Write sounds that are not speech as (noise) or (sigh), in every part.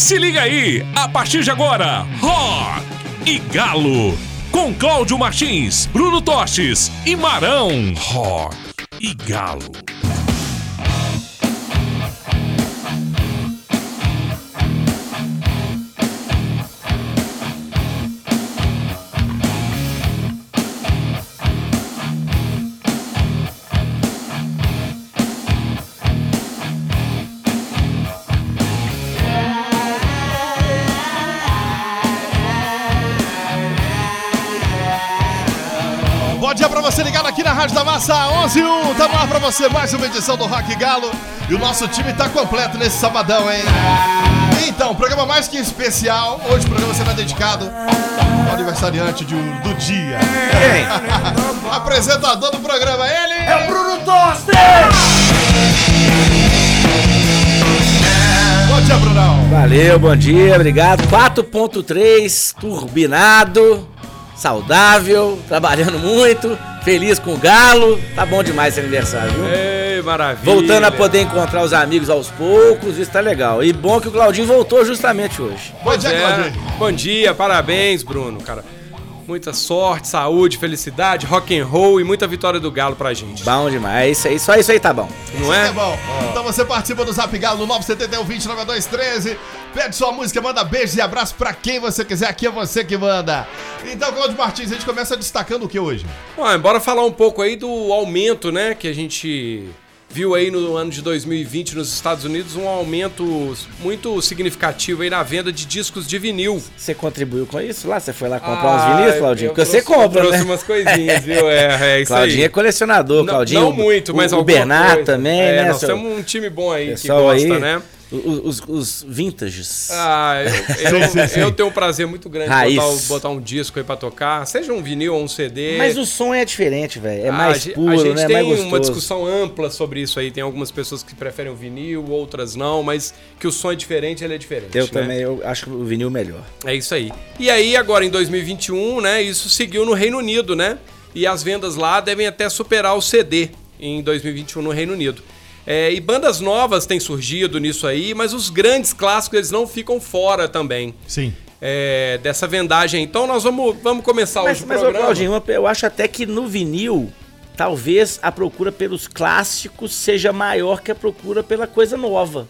Se liga aí, a partir de agora, Rock e Galo. Com Cláudio Martins, Bruno Tostes e Marão. Rock e Galo. Massa 11 1. Tamo lá pra você mais uma edição do Rock Galo. E o nosso time tá completo nesse sabadão, hein? Então, programa mais que especial. Hoje o programa será dedicado ao aniversariante de do dia. (laughs) Apresentador do programa, ele... É o Bruno Toster! Bom dia, Brunão. Valeu, bom dia, obrigado. 4.3, turbinado, saudável, trabalhando muito, feliz com o galo. Tá bom demais esse aniversário, viu? Ei, maravilha. Voltando a poder encontrar os amigos aos poucos, isso tá legal. E bom que o Claudinho voltou justamente hoje. Bom dia, É, Claudinho. bom dia, parabéns, Bruno, cara. Muita sorte, saúde, felicidade, rock and roll e muita vitória do Galo pra gente. Bom demais, é isso aí, só isso aí tá bom. Não É é? bom. Então você participa do Zap Galo no 971 20 9213. Pede sua música, manda beijos e abraços pra quem você quiser. Aqui é você que manda. Então, Claudio Martins, a gente começa destacando o que hoje? Bom, bora falar um pouco aí do aumento, né, que a gente viu aí no ano de 2020 nos Estados Unidos, um aumento muito significativo aí na venda de discos de vinil. Você contribuiu com isso lá? Você foi lá comprar Ah, uns vinis, Claudinho? Porque você trouxe- compra, trouxe né? umas coisinhas, viu? É, é isso Claudinho aí. é colecionador, Não- Claudinho. Não, muito, mas o, o alguma Bernard coisa. também, é, né? Nós seu- temos um time bom aí que pessoal gosta, aí, né? Os, os vintages. Ah, eu, (laughs) eu- Sim, sim, sim. eu tenho um prazer muito grande de botar, botar um disco aí pra tocar, seja um vinil ou um CD. Mas o som é diferente, velho. É Ah, mais puro, A gente né? tem mais gostoso. uma discussão ampla sobre isso aí. Tem algumas pessoas que preferem o vinil, outras não, mas que o som é diferente, ele é diferente. Eu né? também, eu acho o vinil melhor. É isso aí. E aí, agora em 2021, né, isso seguiu no Reino Unido, né? E as vendas lá devem até superar o CD em 2021 no Reino Unido. É, e bandas novas têm surgido nisso aí, mas os grandes clássicos eles não ficam fora também Sim. é, dessa vendagem. Então nós vamos, vamos começar Mas, hoje o mas ô, programa. Claudinho, uma- eu acho até que no vinil, talvez a procura pelos clássicos seja maior que a procura pela coisa nova,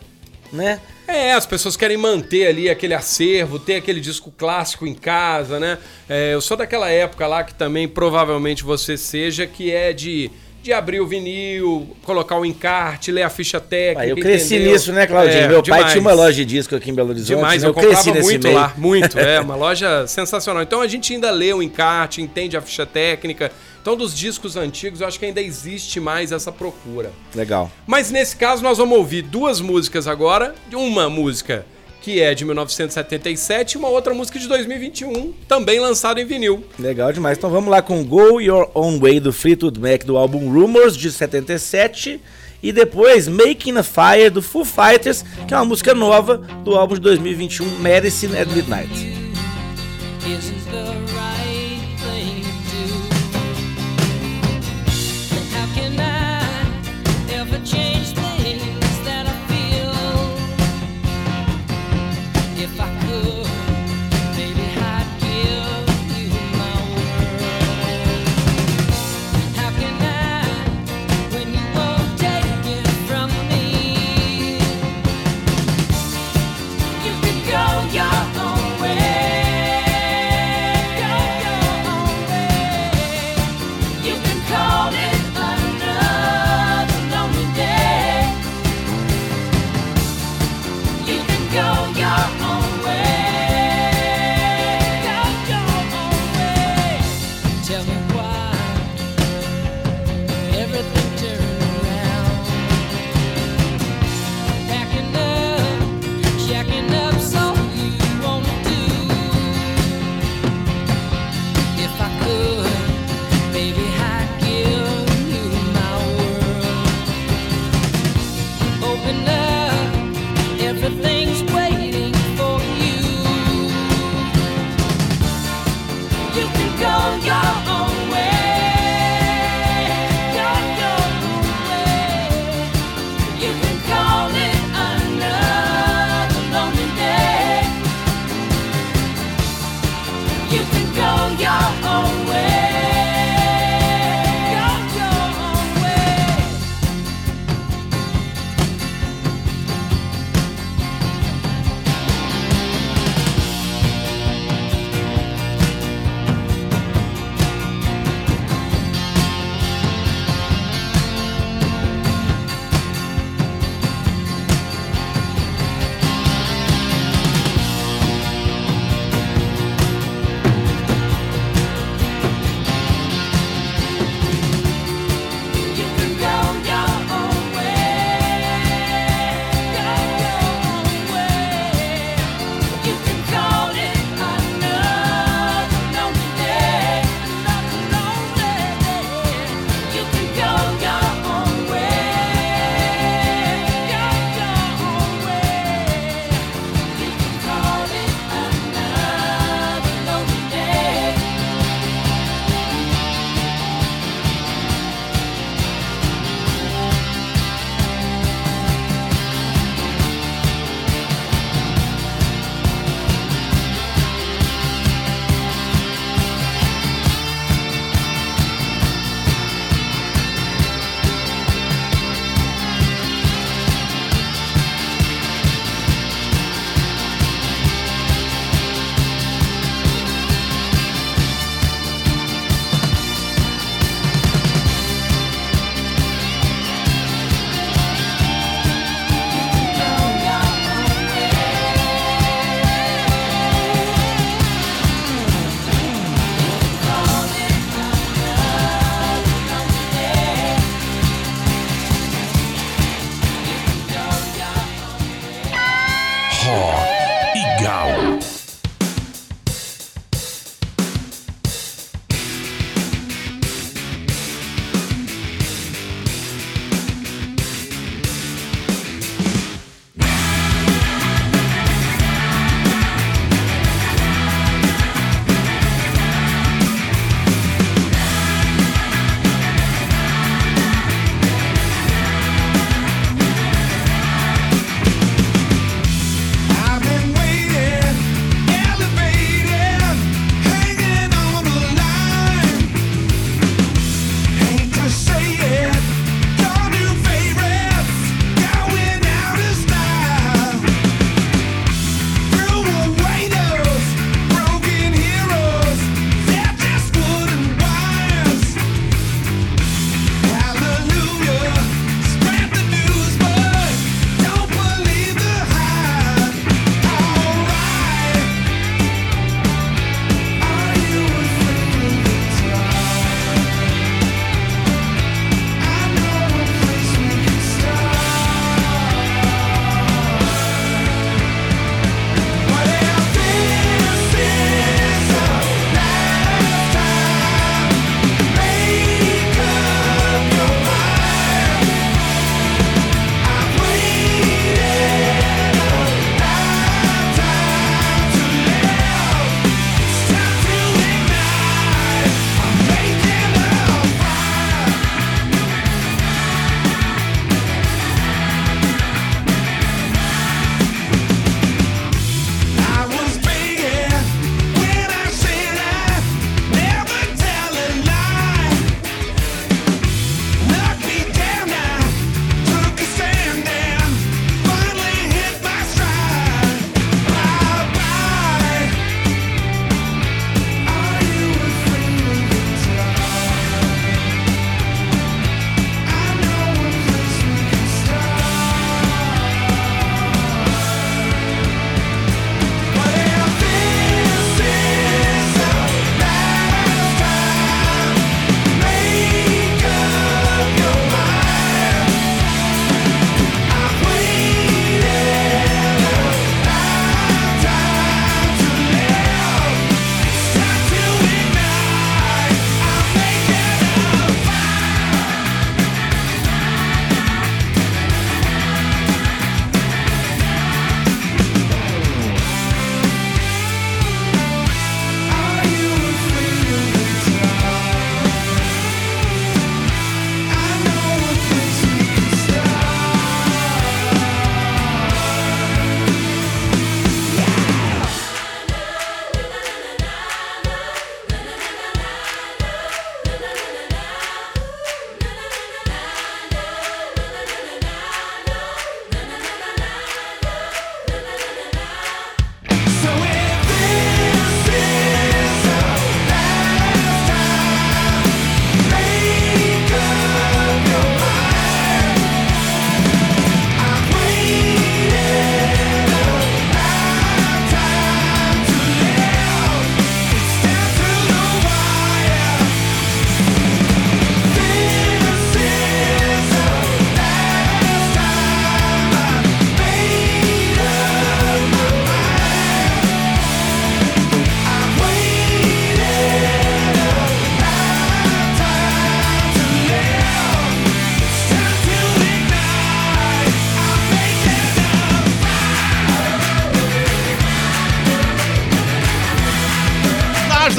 né? É, as pessoas querem manter ali aquele acervo, ter aquele disco clássico em casa, né? É, eu sou daquela época lá que também provavelmente você seja, que é de, de abrir o vinil, colocar o encarte, ler a ficha técnica. Ah, eu cresci entendeu? nisso, né, Claudinho? É, Meu pai demais. tinha uma loja de disco aqui em Belo Horizonte. Demais, né? eu, cresci comprava nesse muito meio. lá, muito. (laughs) É, uma loja sensacional. Então a gente ainda lê o encarte, entende a ficha técnica. Então dos discos antigos eu acho que ainda existe mais essa procura. Legal. Mas nesse caso nós vamos ouvir duas músicas agora. Uma música que é de 1977 e uma outra música de 2021, também lançada em vinil. Legal demais. Então vamos lá com Go Your Own Way do Fleetwood Mac do álbum Rumors de 77 e depois Making a Fire do Foo Fighters, que é uma música nova do álbum de 2021 Medicine at Midnight.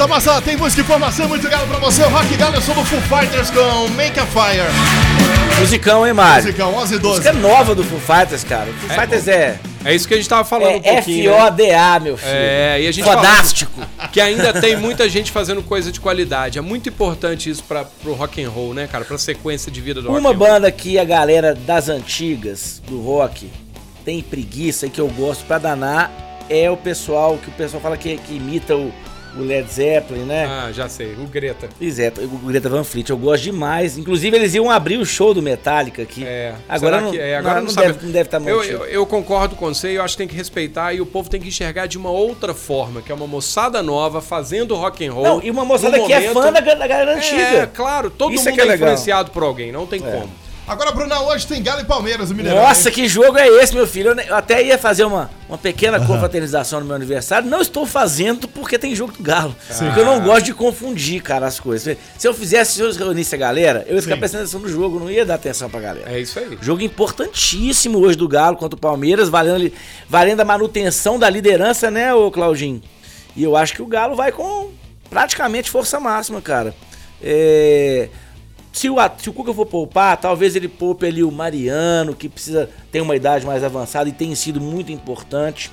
Da Massa tem música e informação muito galo pra você. O Rock Galo é sobre o Foo Fighters com Make a Fire. Musicão, hein, Mário? Musicão 11 e 12. Música nova do Foo Fighters, cara. O Foo Fighters é, É isso que a gente tava falando um é pouquinho. né? F-O-D-A, meu filho. É, e a gente fala Fodástico. que ainda tem muita gente fazendo coisa de qualidade. É muito importante isso para pro rock and roll, né, cara? Pra sequência de vida do rock Uma and roll. banda que a galera das antigas do rock tem preguiça e que eu gosto pra danar é o pessoal que o pessoal fala que, que imita o, o Led Zeppelin, né? Ah, já sei, o Greta. Exato, o Greta Van Fleet, eu gosto demais. Inclusive, eles iam abrir o show do Metallica aqui. É, agora não, que- é, agora não, não deve, sabe. não deve estar Eu, mantido. eu, eu concordo com você, eu acho que tem que respeitar e o povo tem que enxergar de uma outra forma, que é uma moçada nova fazendo rock and roll. Não, e uma moçada que é momento- fã da, da galera antiga. É, claro, todo Isso é mundo que é é, influenciado por alguém, não tem como. Agora, Bruna, hoje tem Galo e Palmeiras, o Mineirão. Nossa, hein? que jogo é esse, meu filho? Eu, até ia fazer uma, uma pequena confraternização no meu aniversário. Não estou fazendo porque tem jogo do Galo. Porque eu não gosto de confundir, cara, as coisas. Se eu fizesse, se eu reunisse a galera, eu ia ficar Sim. prestando atenção no jogo, não ia dar atenção pra galera. É isso aí. Jogo importantíssimo hoje do Galo contra o Palmeiras, valendo, valendo a manutenção da liderança, né, ô Claudinho? E eu acho que o Galo vai com praticamente força máxima, cara. É, Se o, se o Cuca for poupar, talvez ele poupe ali o Mariano, que precisa ter uma idade mais avançada e tem sido muito importante.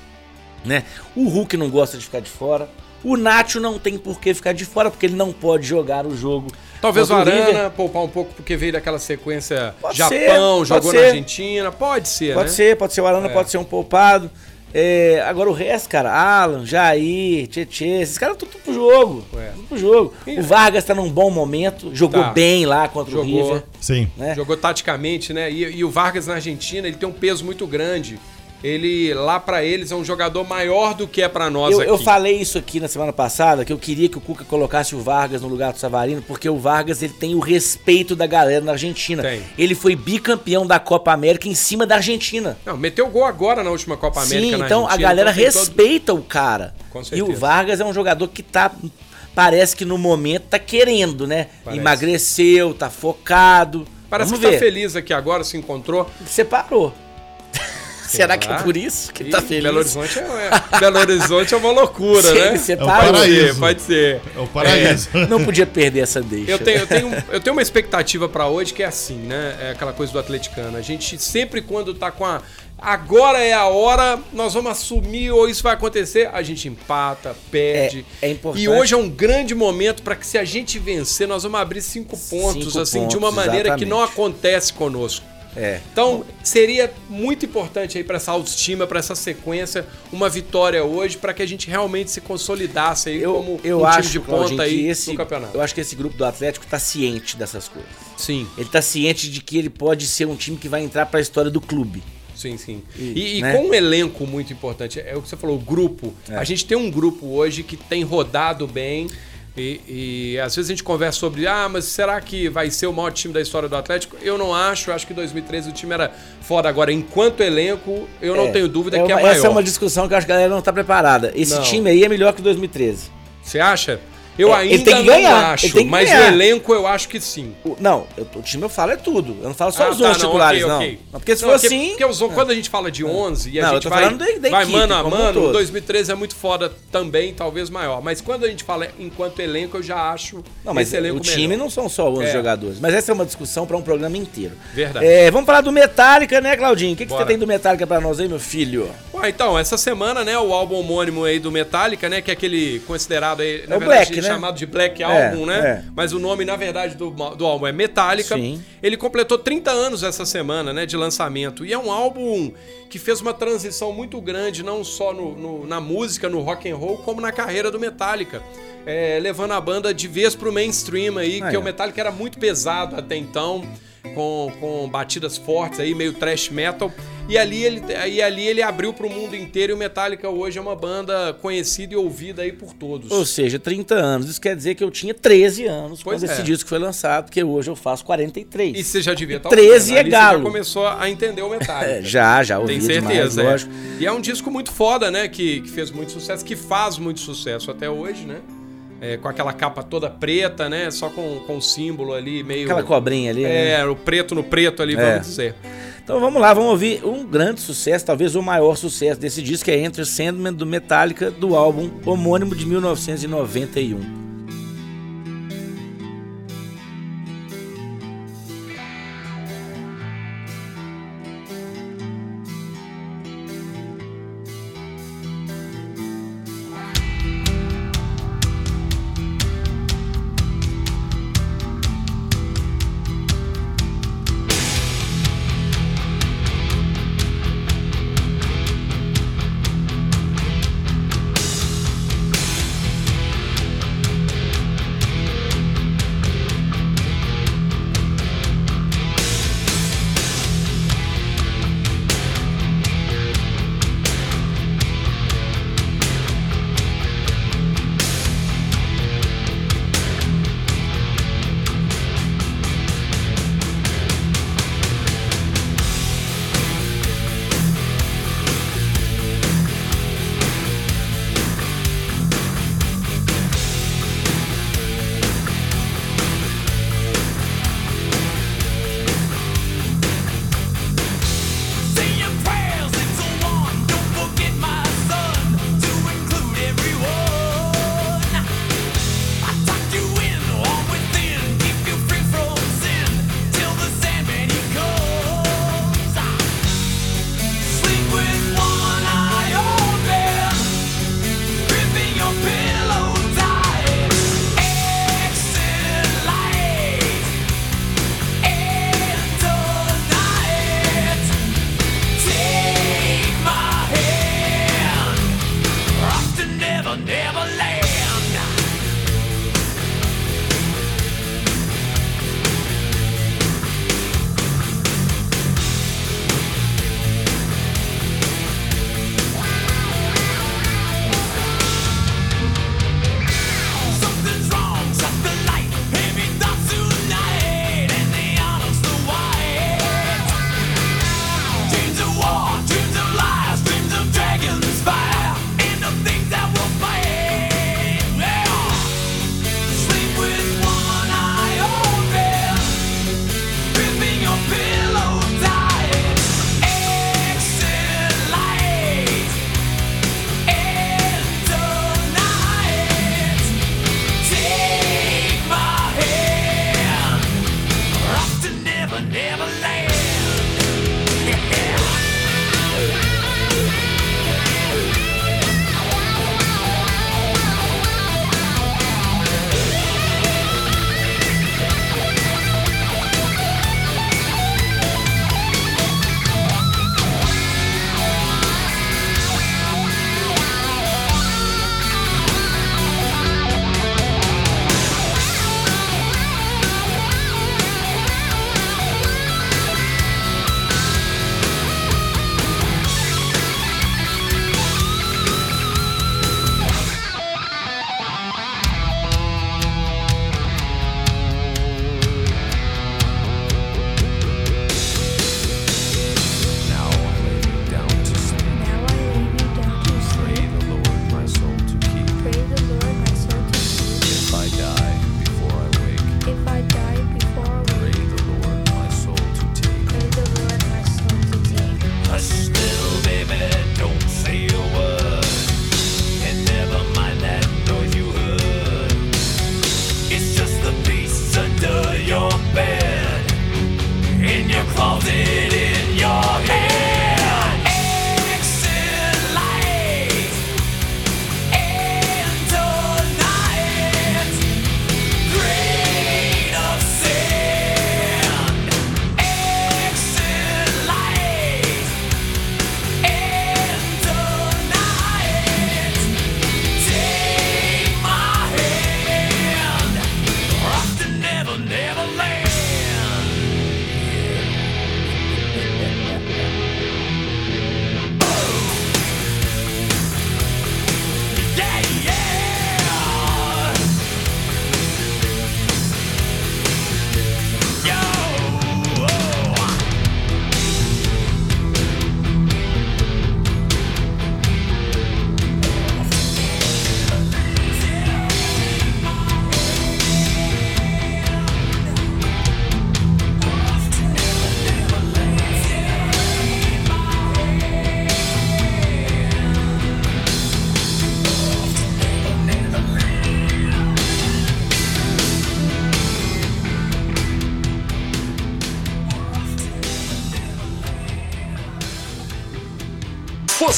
Né? O Hulk não gosta de ficar de fora. O Nacho não tem por que ficar de fora, porque ele não pode jogar o jogo. Talvez o contra River. Arana poupar um pouco porque veio daquela sequência Pode Japão, ser, jogou na ser. Argentina. Pode ser, Pode né? ser, pode ser o Arana, É. pode ser um poupado. É, agora o resto, cara, Alan, Jair, Tietê, esses caras tudo pro jogo. É. Tudo pro jogo. O Vargas tá num bom momento, jogou Tá. bem lá contra o Jogou. River. Sim. Né? Jogou taticamente, né? E, e o Vargas na Argentina, ele tem um peso muito grande. Ele, lá pra eles, é um jogador maior do que é pra nós Eu, aqui. eu falei isso aqui na semana passada, que eu queria que o Cuca colocasse o Vargas no lugar do Savarino, porque o Vargas ele tem o respeito da galera na Argentina. Tem. Ele foi bicampeão da Copa América em cima da Argentina. Não, meteu gol agora na última Copa América Sim, então a Argentina, galera tem todo- respeita o cara. Com e o certeza. Vargas é um jogador que tá. Parece que no momento tá querendo, né? Parece. Emagreceu, tá focado. Parece Vamos que ver. tá feliz aqui agora, se encontrou. Separou. Será que é por isso que Ih, tá feliz? Belo Horizonte é, é- Belo Horizonte é uma loucura, (laughs) Se né? ele separou. Pode ser, paraíso. pode ser. É o paraíso. Não podia perder essa deixa. Eu tenho, eu, tenho, eu tenho uma expectativa pra hoje que é assim, né? É aquela coisa do atleticano. A gente sempre quando tá com a. Agora é a hora, nós vamos assumir ou isso vai acontecer, a gente empata, perde. É- é importante. E hoje é um grande momento pra que se a gente vencer, nós vamos abrir cinco pontos, Cinco assim, de pontos, uma maneira que não exatamente. acontece conosco. É. Então, seria muito importante aí pra essa autoestima, pra essa sequência, uma vitória hoje, pra que a gente realmente se consolidasse aí Eu, como eu um acho, time de Claudinho, ponta que aí esse, no campeonato. eu acho que esse grupo do Atlético tá ciente dessas coisas. Sim. Ele tá ciente de que ele pode ser um time que vai entrar pra história do clube. Sim, sim. E, E, e né? com um elenco muito importante, é o que você falou, o grupo. É. A gente tem um grupo hoje que tem rodado bem. E, e às vezes a gente conversa sobre, ah, mas será que vai ser o maior time da história do Atlético? Eu não acho, eu acho que em 2013 o time era foda. Agora, enquanto elenco, eu não É, tenho dúvida é que é uma- maior. Essa é uma discussão que eu acho que a galera não tá preparada. Esse Não. time aí é melhor que o 2013. Você acha? Eu É, ainda não ganhar, acho, mas ganhar. o elenco eu acho que sim. O- não, eu- o time eu falo é tudo. Eu não falo só Ah, os tá, 11 não, titulares, não. ok. Não, Porque se Não, for porque- assim. Porque os- quando a gente fala de 11 e a gente vai, da- da vai equipe mano a um mano, todo. 2013 é muito foda também, talvez maior. Mas quando a gente fala enquanto elenco, eu já acho Não, mas o time melhor. não são só 11 É. jogadores. Mas essa é uma discussão para um programa inteiro. Verdade. É, vamos falar do Metallica, né, Claudinho? O que, que você tem do Metallica para nós aí, meu filho? Ué, então, essa semana, né, o álbum homônimo aí do Metallica, né, que é aquele considerado aí, É o verdade, Black, né? Chamado de Black É, Album, né? é. Mas o nome, na verdade, do, do álbum é Metallica. Sim. Ele completou 30 anos essa semana, né, de lançamento. E é um álbum que fez uma transição muito grande, não só no, no- na música, no rock and roll, como na carreira do Metallica. É, levando a banda de vez pro mainstream aí, Ah, que é. o Metallica era muito pesado até então, com, com batidas fortes aí, meio thrash metal. E ali ele, e ali ele abriu pro mundo inteiro e o Metallica hoje é uma banda conhecida e ouvida aí por todos. Ou seja, 30 anos. Isso quer dizer que eu tinha 13 anos Pois quando é. esse disco foi lançado, porque hoje eu faço 43. E você já devia estar 13 é Ali galo. Você já começou a entender o Metallica. (laughs) É, já, já ouvi Tem demais, certeza, é. lógico. E é um disco muito foda, né? Que, que fez muito sucesso, que faz muito sucesso até hoje, né? É, com aquela capa toda preta, né? Só com, com o símbolo ali, meio. Aquela cobrinha ali, né? É, o preto no preto ali, É. vamos dizer. Então vamos lá, vamos ouvir um grande sucesso, talvez o maior sucesso desse disco, que é Enter Sandman do Metallica, do álbum homônimo de 1991.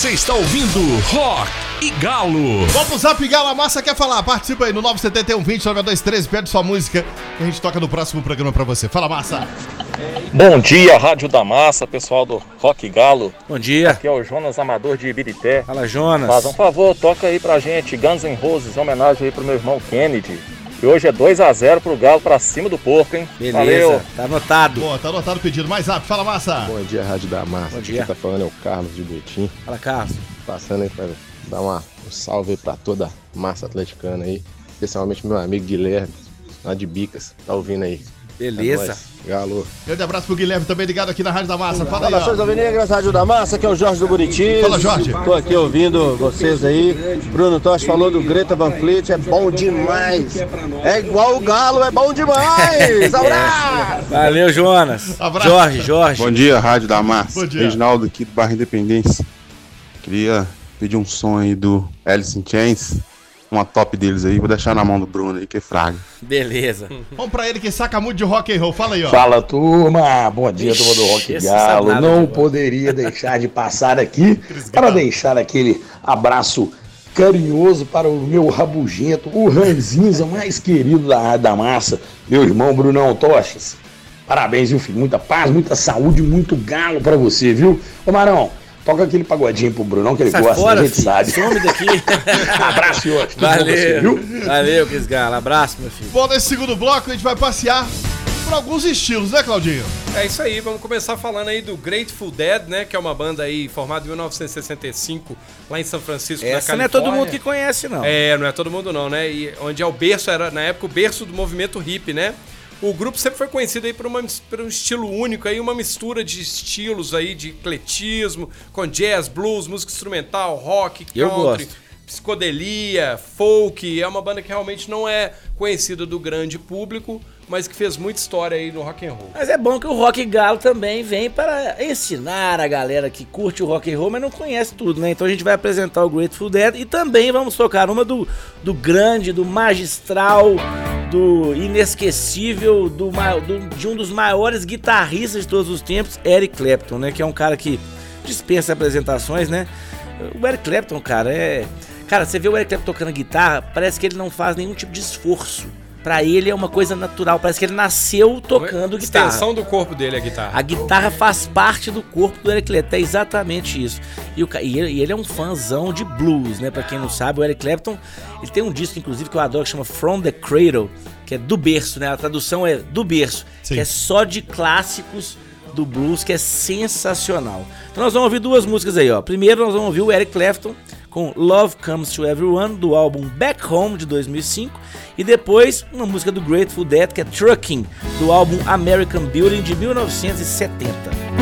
Você está ouvindo Rock e Galo. Vamos pro Zap Gala Massa quer falar? Participa aí no 971 20 9213, pede sua música que a gente toca no próximo programa pra você. Fala, Massa! Bom dia, Rádio da Massa, pessoal do Rock Galo. Bom dia. Aqui é o Jonas Amador de Ibirité. Fala, Jonas. Faz um favor, toca aí pra gente Guns N' Roses, em homenagem aí pro meu irmão Kennedy. E hoje é 2x0 pro Galo pra cima do porco, hein? Beleza, Valeu! tá anotado. Boa, tá anotado o pedido. Mais Zap, fala, Massa! Bom dia, Rádio da Massa. Bom dia. Quem tá falando é o Carlos de Betim. Fala, Carlos. Passando aí pra dar uma, um salve aí pra toda a massa atleticana aí. Especialmente meu amigo Guilherme, lá de Bicas. Tá ouvindo aí. É Beleza. nóis. Galo. Grande abraço pro Guilherme também ligado aqui na Rádio da Massa. Fala aí, Saudações ó. Alvinegras, Rádio da Massa, que é o Jorge do Buriti. Fala, Jorge. Tô aqui ouvindo vocês aí. Bruno Tosh falou do Greta Van Fleet, é bom demais. É igual o Galo, é bom demais. (laughs) Abraço! Valeu, Jonas. Abraço. Jorge, Jorge. Bom dia, Rádio da Massa. Bom dia. Reginaldo aqui do bairro Independência. Queria pedir um som aí do Alice in Chains. Uma top deles aí. Vou deixar na mão do Bruno aí, que é fraga. Beleza. Vamos pra ele que saca muito de rock and roll. Fala aí, ó. Fala turma, bom dia turma do Rock Galo. nada Não de poderia deixar de passar aqui (laughs) para deixar aquele abraço carinhoso para o meu rabugento, o ranzinza mais querido da Rádio da Massa, meu irmão Brunão Toches. Parabéns, viu, filho? Muita paz, muita saúde, muito galo para você, viu? Ô Marão, toca aquele pagodinho pro Brunão que ele Sai gosta, fora, a gente filho. sabe. Some daqui. (laughs) Abraço, senhor. Pra você, Valeu. viu? Valeu, Cris Galo. Abraço, meu filho. Bom, nesse segundo bloco a gente vai passear por alguns estilos, né, Claudinho? É isso aí, vamos começar falando aí do Grateful Dead, né? Que é uma banda aí formada em 1965 lá em São Francisco, na Essa não é Califórnia. todo mundo que conhece, não. É, não é todo mundo não, né? E onde é o berço, era na época o berço do movimento hippie, né? O grupo sempre foi conhecido aí por, uma, por um estilo único, aí uma mistura de estilos aí, de ecletismo, com jazz, blues, música instrumental, rock, country, psicodelia, folk. É uma banda que realmente não é conhecida do grande público, mas que fez muita história aí no rock and roll. Mas é bom que o Rock Galo também vem para ensinar a galera que curte o rock and roll, mas não conhece tudo, né? Então a gente vai apresentar o Grateful Dead e também vamos tocar uma do, do grande, do magistral, do inesquecível, do, do- de um dos maiores guitarristas de todos os tempos, Eric Clapton, né? Que é um cara que dispensa apresentações, né? O Eric Clapton, cara, é... Cara, você vê o Eric Clapton tocando guitarra, parece que ele não faz nenhum tipo de esforço. Pra ele é uma coisa natural, parece que ele nasceu tocando guitarra. Extensão do corpo dele, a guitarra. A guitarra faz parte do corpo do Eric Clapton, é exatamente isso. E, o e ele, e ele é um fãzão de blues, né? Pra quem não sabe, o Eric Clapton, ele tem um disco, inclusive, que eu adoro, que chama From the Cradle, que é do berço, né? A tradução é do berço, Sim. que é só de clássicos do blues, que é sensacional. Então nós vamos ouvir duas músicas aí, ó. Primeiro nós vamos ouvir o Eric Clapton com Love Comes to Everyone, do álbum Back Home, de 2005. E depois, uma música do Grateful Dead, que é Trucking, do álbum American Building, de 1970.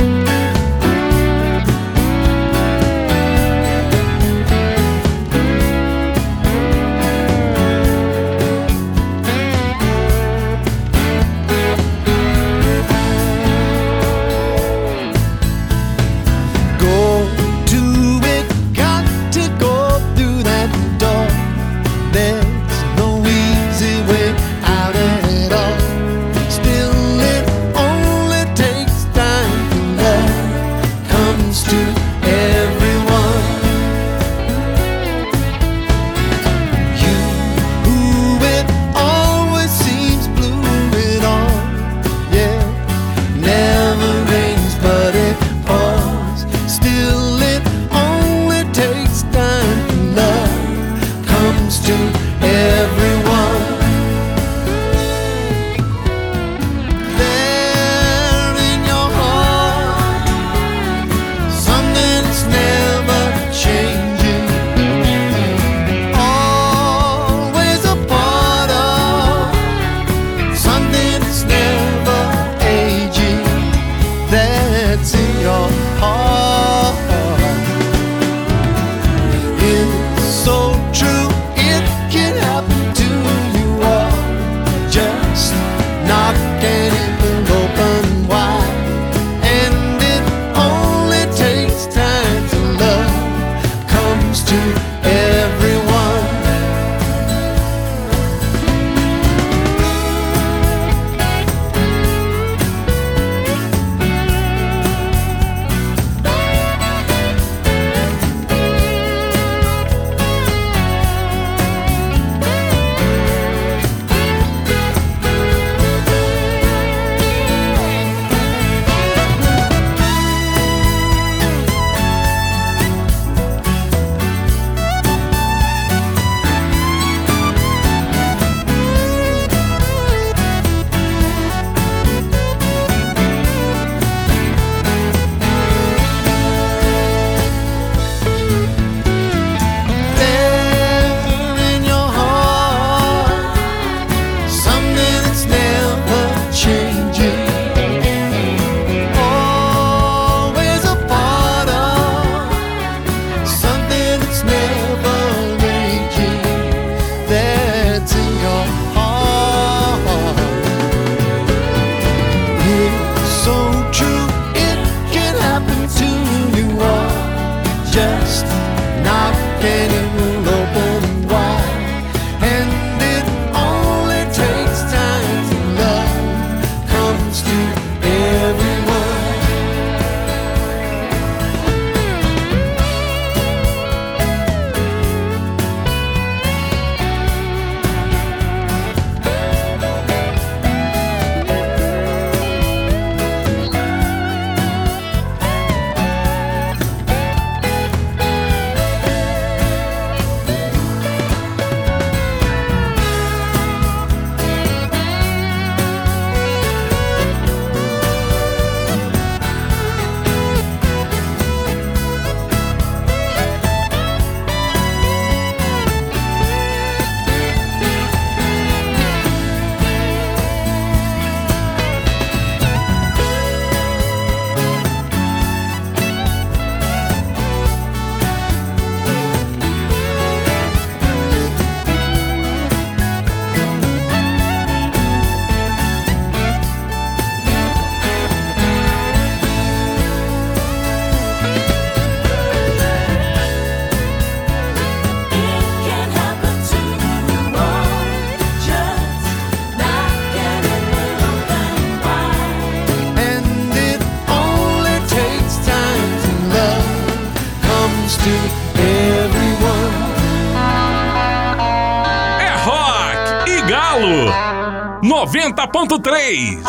90.3.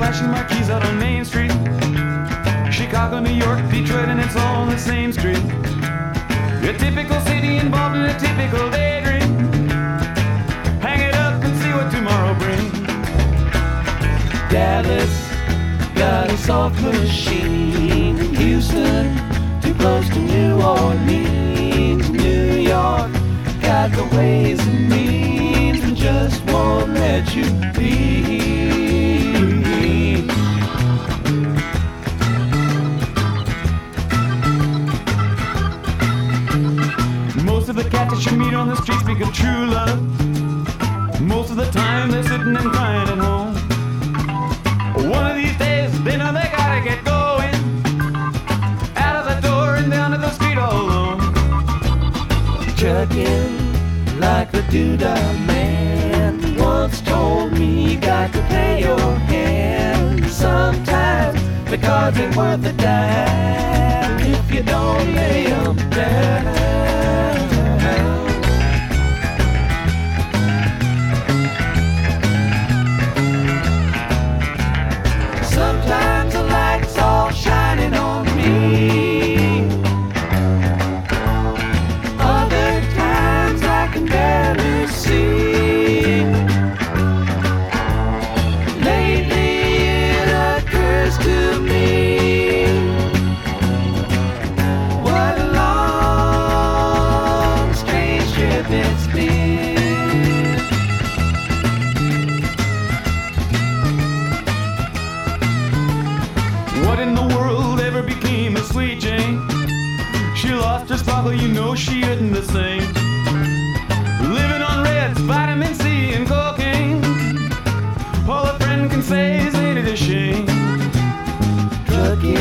flashing marquees out on Main Street. Chicago, New York, Detroit, and it's all on the same street. A typical city involved in a typical daydream. Hang it up and see what tomorrow brings. Dallas got a soft machine. Houston, too close to New Orleans. New York got the ways and means and just won't let you be. Of the cats that you meet on the street speak of true love. Most of the time they're sitting and crying at home. One of these days they know they gotta get going. Out of the door and down to the street all alone. Trucking like the doodah man once told me you got to play your hand. Sometimes cards ain't worth a dime if you don't lay 'em down. Sweet Jane? She lost her sparkle, you know she isn't the same. Living on reds, vitamin C, and cocaine. All a friend can say is ain't it a shame? Trucking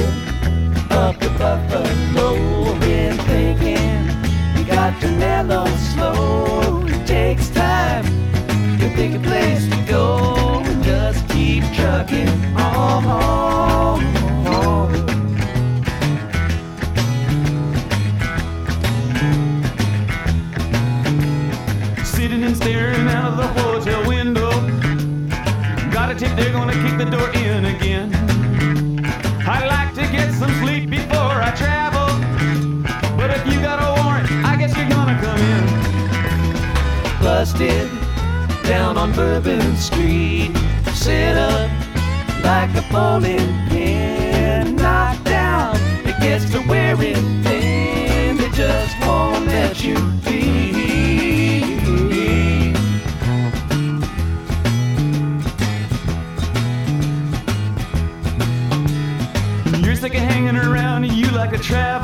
up the buffalo, been thinking you got to mellow slow. It takes time to pick a place to go just keep trucking on. Sitting Tip they're gonna kick the door in again. I'd like to get some sleep before I travel. But if you got a warrant, I guess you're gonna come in. Busted down on Bourbon Street. Set up like a bowling pin knocked down. It gets to wearing thin. They just won't let you be. like a trap.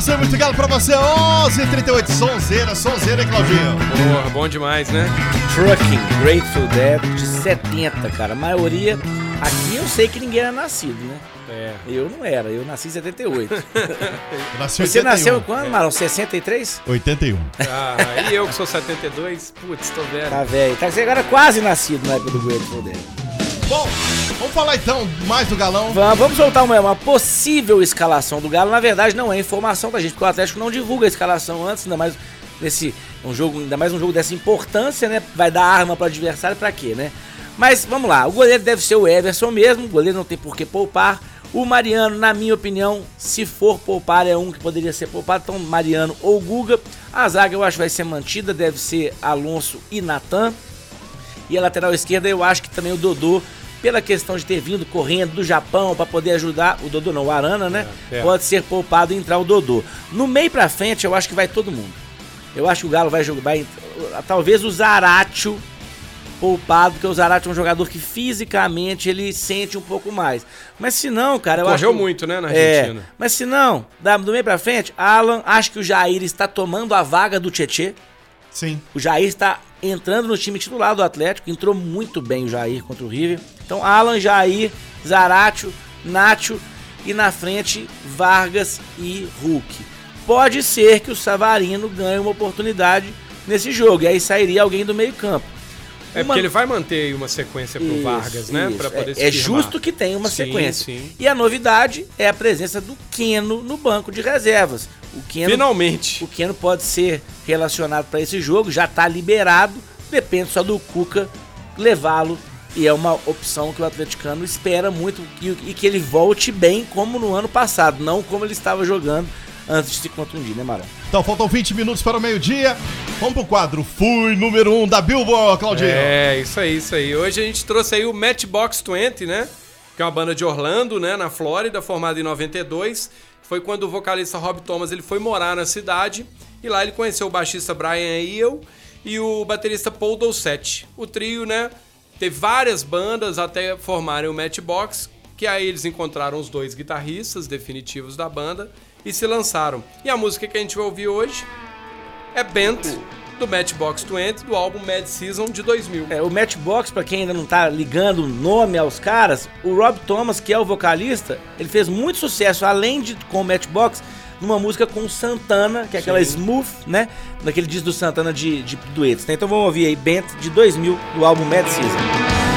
Informação muito legal pra você. 11h38, sonzeira, sonzeira, hein, Claudinho? Porra, bom demais, né? Trucking, Grateful Dead, de 70, cara. A maioria. Aqui eu sei que ninguém era nascido, né? É. Eu não era, eu nasci em 78. (laughs) Nasci em Você 81. nasceu quando, Marão? 63? 81. Ah, e eu que sou 72, putz, tô velho. Tá velho. Tá, você agora é quase nascido na época do Grateful Dead. Bom, vamos falar então mais do galão. Vamos, vamos soltar uma, uma possível escalação do Galo. Na verdade, não é informação da gente, porque o Atlético não divulga a escalação antes, ainda mais nesse um jogo, ainda mais um jogo dessa importância, né? Vai dar arma para o adversário para quê, né? Mas vamos lá, o goleiro deve ser o Everson mesmo, o goleiro não tem por que poupar. O Mariano, na minha opinião, se for poupar, é um que poderia ser poupado. Então, Mariano ou Guga. A zaga eu acho vai ser mantida, deve ser Alonso e Natan. E a lateral esquerda eu acho que também o Dodô, pela questão de ter vindo correndo do Japão para poder ajudar, o Dodô não, o Arana, né? É, é. Pode ser poupado e entrar o Dodô. No meio pra frente eu acho que vai todo mundo. Eu acho que o Galo vai jogar, talvez o Zaratio poupado, porque o Zaratio é um jogador que fisicamente ele sente um pouco mais. Mas se não, cara, eu acho Correu muito, né, na É, Argentina. mas se não, do meio pra frente, Alan, acho que o Jair está tomando a vaga do Tietê. Sim. O Jair está entrando no time titular do Atlético, entrou muito bem o Jair contra o River. Então, Alan, Jair, Zaratio, Nacho e na frente Vargas e Hulk. Pode ser que o Savarino ganhe uma oportunidade nesse jogo, e aí sairia alguém do meio-campo. É Uma- porque ele vai manter aí uma sequência pro Isso, Vargas, né? isso. Pra poder é, se é justo que tenha uma Sim, sequência. sim. E a novidade é a presença do Keno no banco de reservas. O Keno, Finalmente. O Keno pode ser relacionado para esse jogo, já está liberado, depende só do Cuca levá-lo. E é uma opção que o atleticano espera muito e, e que ele volte bem como no ano passado, não como ele estava jogando antes de se contundir, né, Marão? Então, faltam 20 minutos para o meio-dia. Vamos pro quadro Fui número 1 um da Billboard, Claudinho. É, isso aí, isso aí. Hoje a gente trouxe aí o Matchbox 20, né? Que é uma banda de Orlando, né? Na Flórida, formada em 92. Foi quando o vocalista Rob Thomas ele foi morar na cidade. E lá ele conheceu o baixista Brian Eel e o baterista Paul Dowsett. O trio, né? Teve várias bandas até formarem o Matchbox. Que aí eles encontraram os dois guitarristas definitivos da banda e se lançaram. E a música que a gente vai ouvir hoje é Bent, do Matchbox 20, do álbum Mad Season de 2000. É, o Matchbox, pra quem ainda não tá ligando o nome aos caras, o Rob Thomas, que é o vocalista, ele fez muito sucesso, além de com o Matchbox, numa música com o Santana, que é aquela Sim. smooth, né? Daquele disco do Santana de, de duetos. né? Então vamos ouvir aí Bent de 2000, do álbum Mad Season.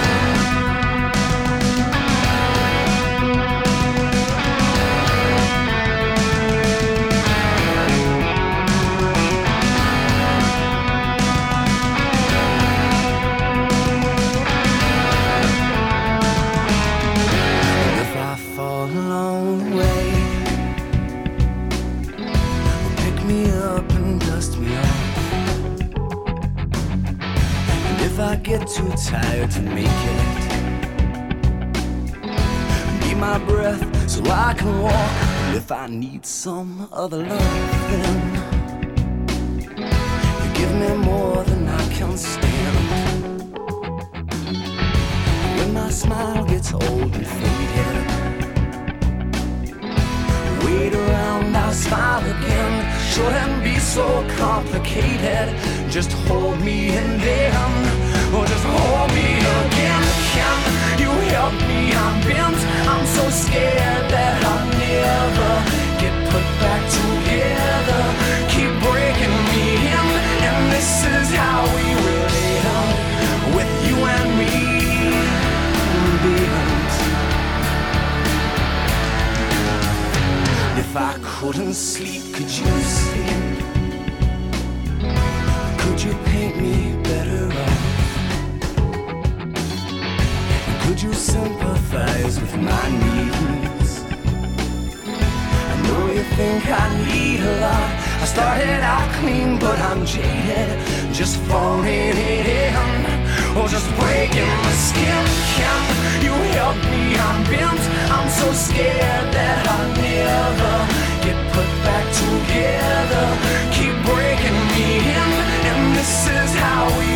Tired to make it. be my breath so I can walk. If I need some other love, then you give me more than I can stand. When my smile gets old and faded, wait around, I'll smile again. Shouldn't be so complicated. Just hold me in then or just hold me again. Can you help me? I'm bent. I'm so scared that I'll never get put back together. Keep breaking me in, and this is how we will end with you and me. Bent. If I couldn't sleep, could you sleep? Could you paint me better off? Could you sympathize with my needs? I know you think I need a lot. I started out clean, but I'm jaded. Just phoning it in, or just breaking my skin. Can you help me? I'm bent. I'm so scared that I'll never get put back together. Keep breaking me in, and this is how we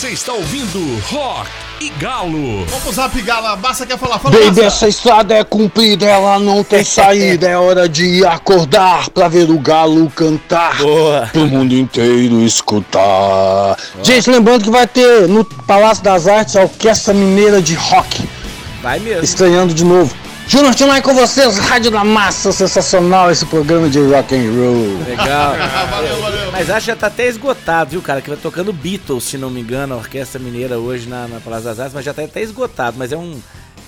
Você está ouvindo Rock e Galo. Vamos pro Zap Gala. Massa quer falar? Fala, Baby, essa estrada é comprida, ela não tem (laughs) saída. É hora de acordar pra ver o galo cantar. Boa. Pro mundo inteiro escutar. Gente, lembrando que vai ter no Palácio das Artes a Orquestra Mineira de Rock. Vai mesmo. Estreando de novo. Júnior Tinai com vocês, Rádio da Massa, sensacional esse programa de rock and roll. Legal. (laughs) valeu, valeu. Mas acho que já tá até esgotado, viu, cara? Que vai tocando Beatles, se não me engano, a Orquestra Mineira hoje na, na Palácio das Artes, mas já tá até esgotado. Mas é um,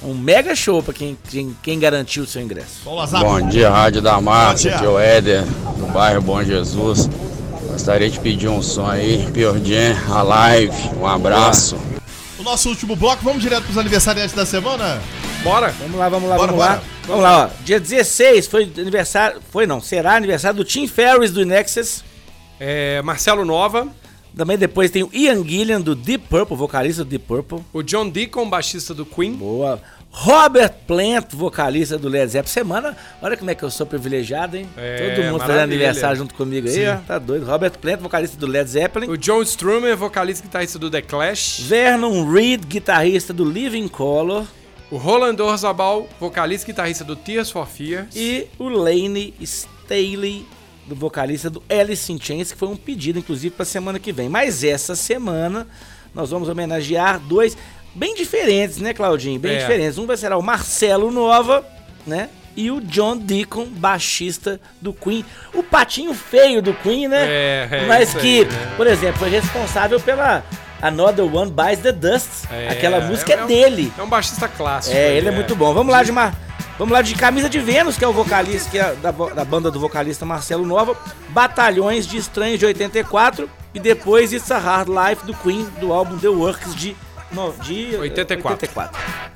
um mega show pra quem, quem, quem garantiu o seu ingresso. Bom dia, Rádio da Massa, Bom dia. aqui é o Éder, do bairro Bom Jesus. Gostaria de pedir um som aí, Jam, a live, um abraço. O nosso último bloco, vamos direto pros aniversariantes da semana? Bora. Vamos lá, vamos lá, Bora, vamos bora. lá. Vamos lá, ó. Dia 16 foi aniversário. Foi não, será aniversário do Tim Ferriss do Nexus. É, Marcelo Nova, Também depois tem o Ian Gillian do Deep Purple, vocalista do Deep Purple. o John Deacon, baixista do Queen. Boa. Robert Plant, vocalista do Led Zeppelin. Semana, olha como é que eu sou privilegiado, hein? É, Todo mundo fazendo maravilha. aniversário junto comigo aí, ó. Tá doido. Robert Plant, vocalista do Led Zeppelin. O John Strummer, vocalista e guitarrista do The Clash. Vernon Reed, guitarrista do Living Color. O Roland Orzabal, vocalista e guitarrista do Tears for Fears. E o Lane Staley, do vocalista do Alice in Chains, que foi um pedido, inclusive, pra semana que vem. Mas essa semana nós vamos homenagear dois bem diferentes, né, Claudinho? Bem É. diferentes. Um vai ser o Marcelo Nova, né? E o John Deacon, baixista do Queen. O patinho feio do Queen, né? É, é Mas que, aí, né? por exemplo, foi responsável pela Another One Buys the Dust. É, Aquela é música é, é, dele. É um baixista clássico. É, é, ele é, muito bom. Vamos lá, Gilmar. Vamos lá de Camisa de Vênus, que é o vocalista que é da, da banda do vocalista Marcelo Nova, Batalhões de Estranhos de 84 e depois It's a Hard Life do Queen do álbum The Works de, no, de eh, 84. 84.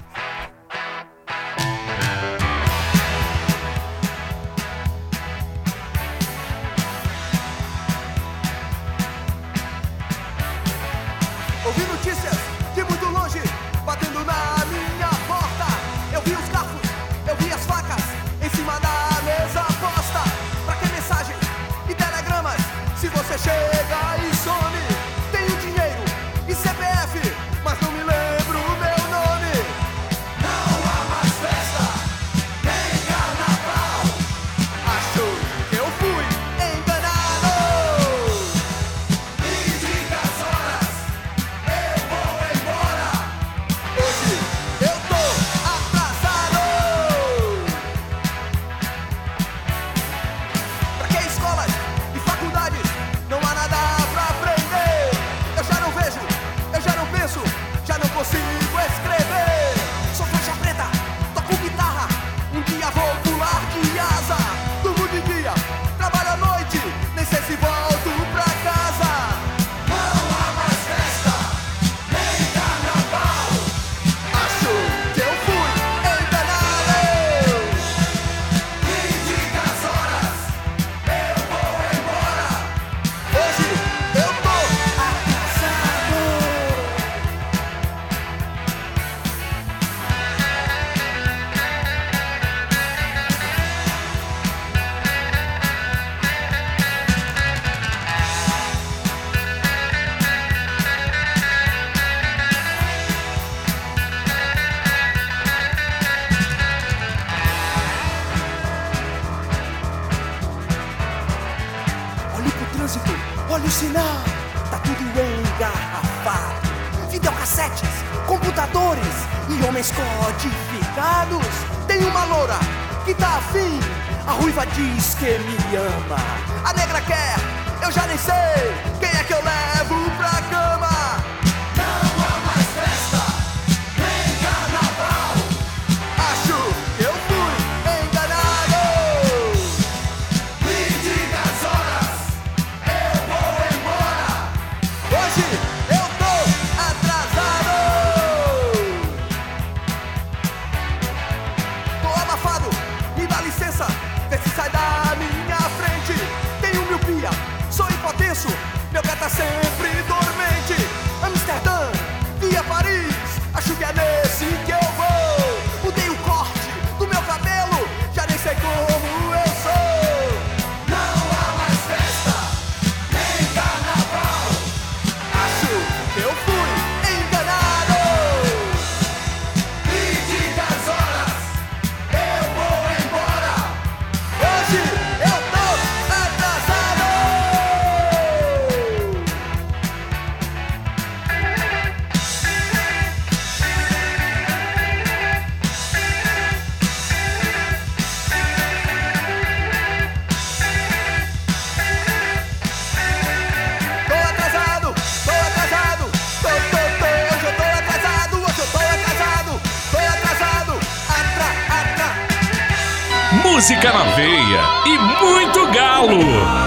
música na veia e muito galo.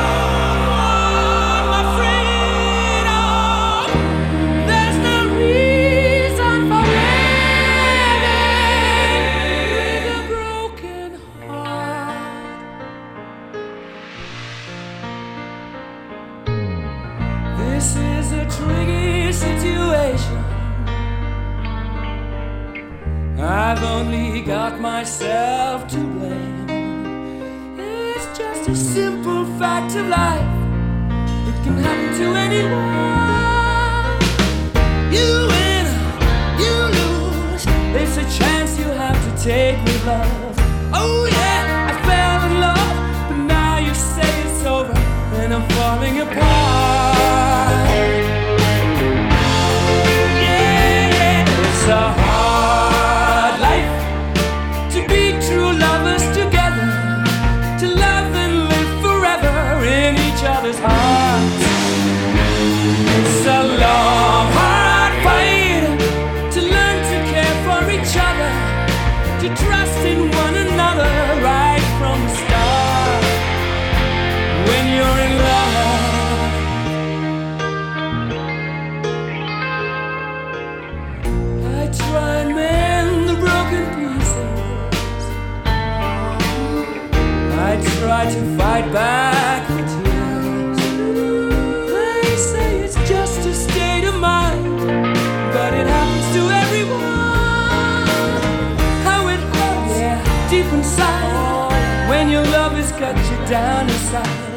Situation. I've only got myself to blame. back to life. It can happen to anyone. You win, you lose. It's a chance you have to take with love. Oh yeah, I fell in love, but now you say it's over, and I'm falling apart. down inside.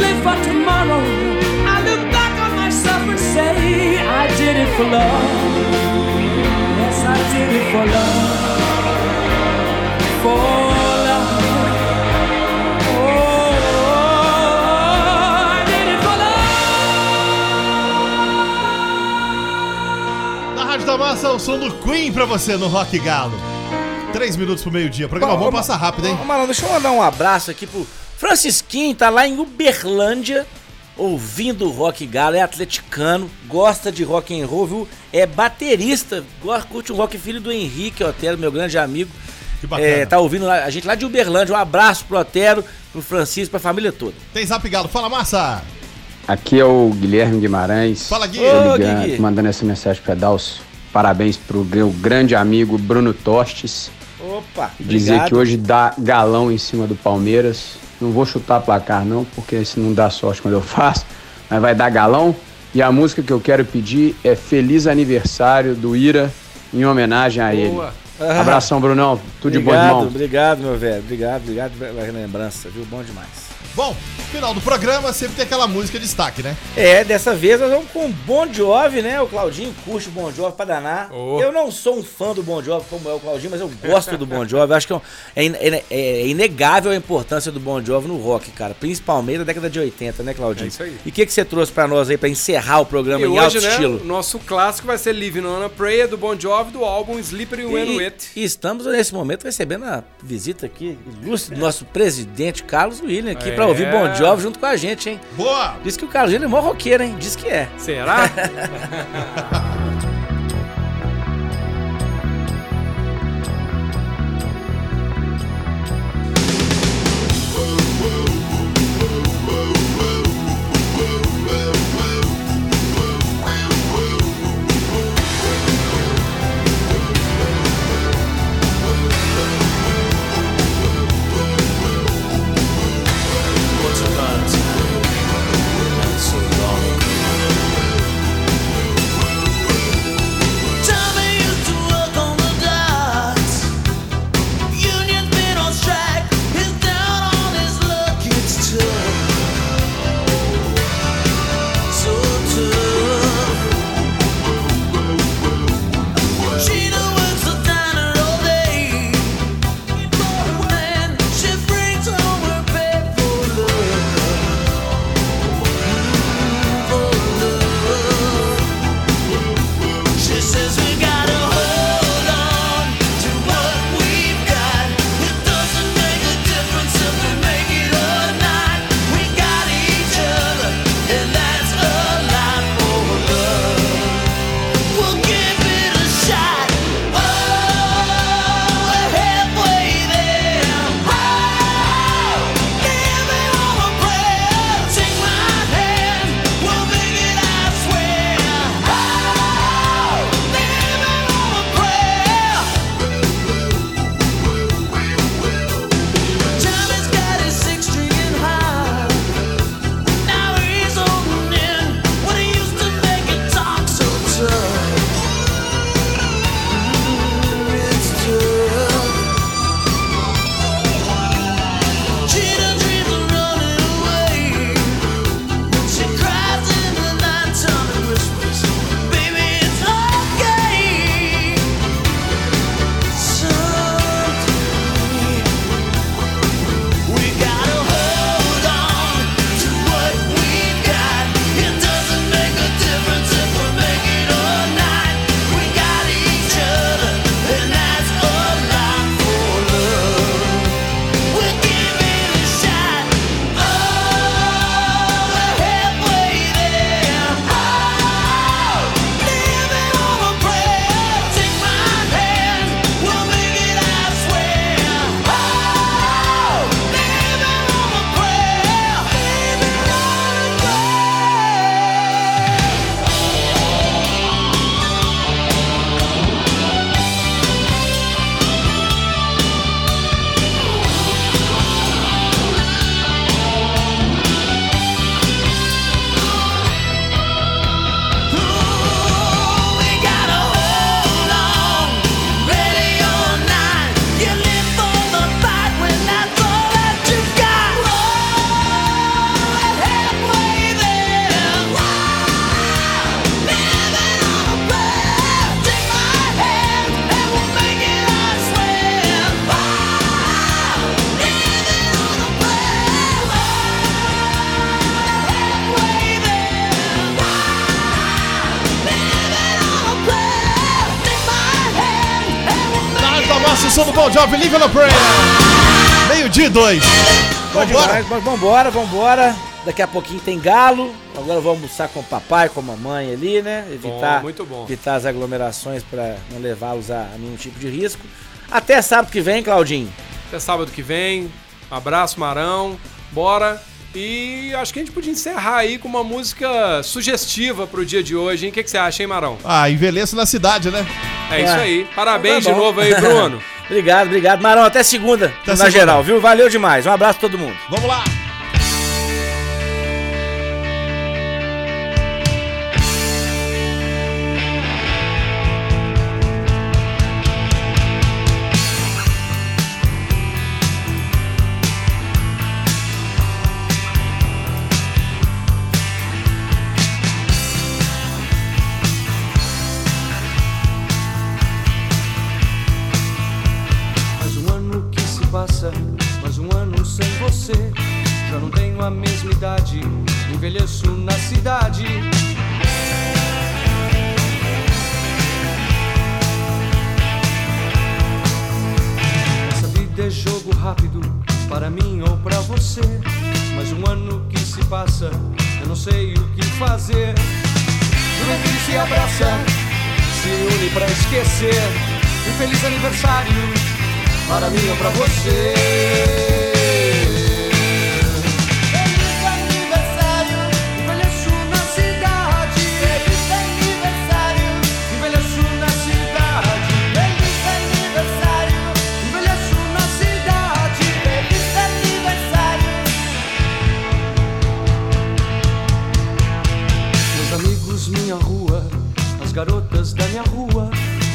live for tomorrow. I look back on myself and say, I did it for love. Yes, I did it for love. For oh, Na Rádio da Massa, o som do Queen pra você no Rock Galo. Três minutos pro meio-dia. Programa bom, passa rápido, hein? Ô, Marão, deixa eu mandar um abraço aqui pro Francisquinho, tá lá em Uberlândia, ouvindo o Rock Galo, é atleticano, gosta de rock and roll, viu? É baterista, gosta, curte um rock filho do Henrique Otero, meu grande amigo. Que bacana. É, tá ouvindo lá- a gente lá de Uberlândia. Um abraço pro Otero, pro Francisco, pra família toda. Tem Zap Galo. Fala, Massa. Aqui é o Guilherme Guimarães. Fala, Gui. Ô, ligando- Gui, Gui. mandando essa mensagem pra dar os parabéns pro meu grande amigo Bruno Tostes. Opa, Dizer obrigado. que hoje dá galão em cima do Palmeiras. Não vou chutar placar não, porque isso não dá sorte quando eu (laughs) faço, mas vai dar galão. E a música que eu quero pedir é Feliz Aniversário do Ira, em homenagem a ele. Abração, Brunão. Tudo de bom, obrigado, irmão. Obrigado, meu velho. Obrigado, obrigado pela lembrança, viu? Bom demais. Bom, final do programa sempre tem aquela música de destaque, né? É, dessa vez nós vamos com o Bon Jovi, né? O Claudinho curte o Bon Jovi pra danar. Eu não sou um fã do Bon Jovi como é o Claudinho, mas eu gosto do Bon Jovi. Eu acho que é, é in- é- é inegável a importância do Bon Jovi no rock, cara. Principalmente na década de 80, né, Claudinho? É isso aí. E o que, que você trouxe pra nós aí pra encerrar o programa E em alto hoje, né, estilo? o nosso clássico vai ser Living on a Prayer do Bon Jovi do álbum Slippery When E, Wet. e estamos nesse momento recebendo a visita aqui ilustre do nosso presidente Carlos William aqui É. pra ouvir Bon Jovi junto com a gente, hein? Boa! Diz que o Carlos William é mó roqueiro, hein? Diz que é. Será? (laughs) Começa o som do Bon Jovi, Live on Prayer. Meio-dia e dois. Vambora? demais, mas vambora, vambora. Daqui a pouquinho tem galo. Agora eu vou almoçar com o papai, com a mamãe ali, né? Evitar, Bom, muito bom. evitar as aglomerações pra não levá-los a, a nenhum tipo de risco. Até sábado que vem, Claudinho. Até sábado que vem. Um abraço, Marão. Bora. E acho que a gente podia encerrar aí com uma música sugestiva pro dia de hoje, hein? O que, que você acha, hein, Marão? Ah, envelheço na cidade, né? É isso Ué. aí. Parabéns Tá de novo aí, Bruno. (laughs) obrigado, obrigado. Marão, até segunda, na segunda. geral, viu? Valeu demais. Um abraço pra todo mundo. Vamos lá.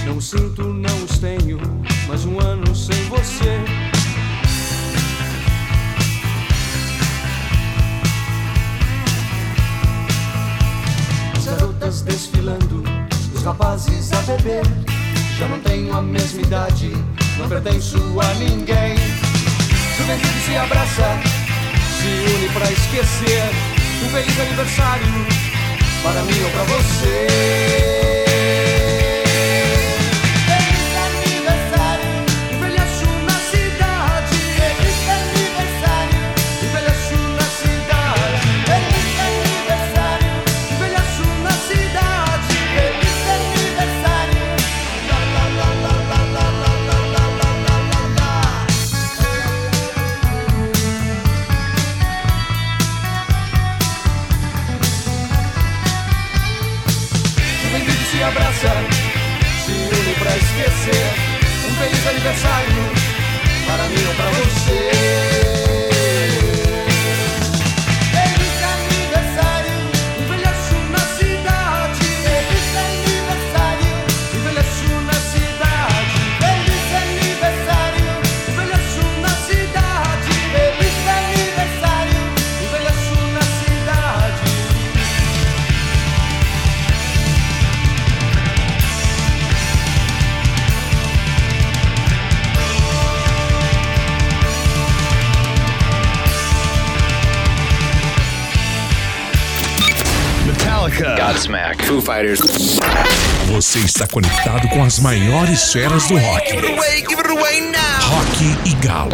Não sinto, não os tenho, mais um ano sem você. As garotas desfilando, os rapazes a beber. Já não tenho a mesma idade, não pertenço a ninguém. Juventude se abraça, se une pra esquecer. Um feliz aniversário para mim ou pra você. Fighters. Você está conectado com as maiores feras do rock. Give it away, give it away now. Rock e Galo.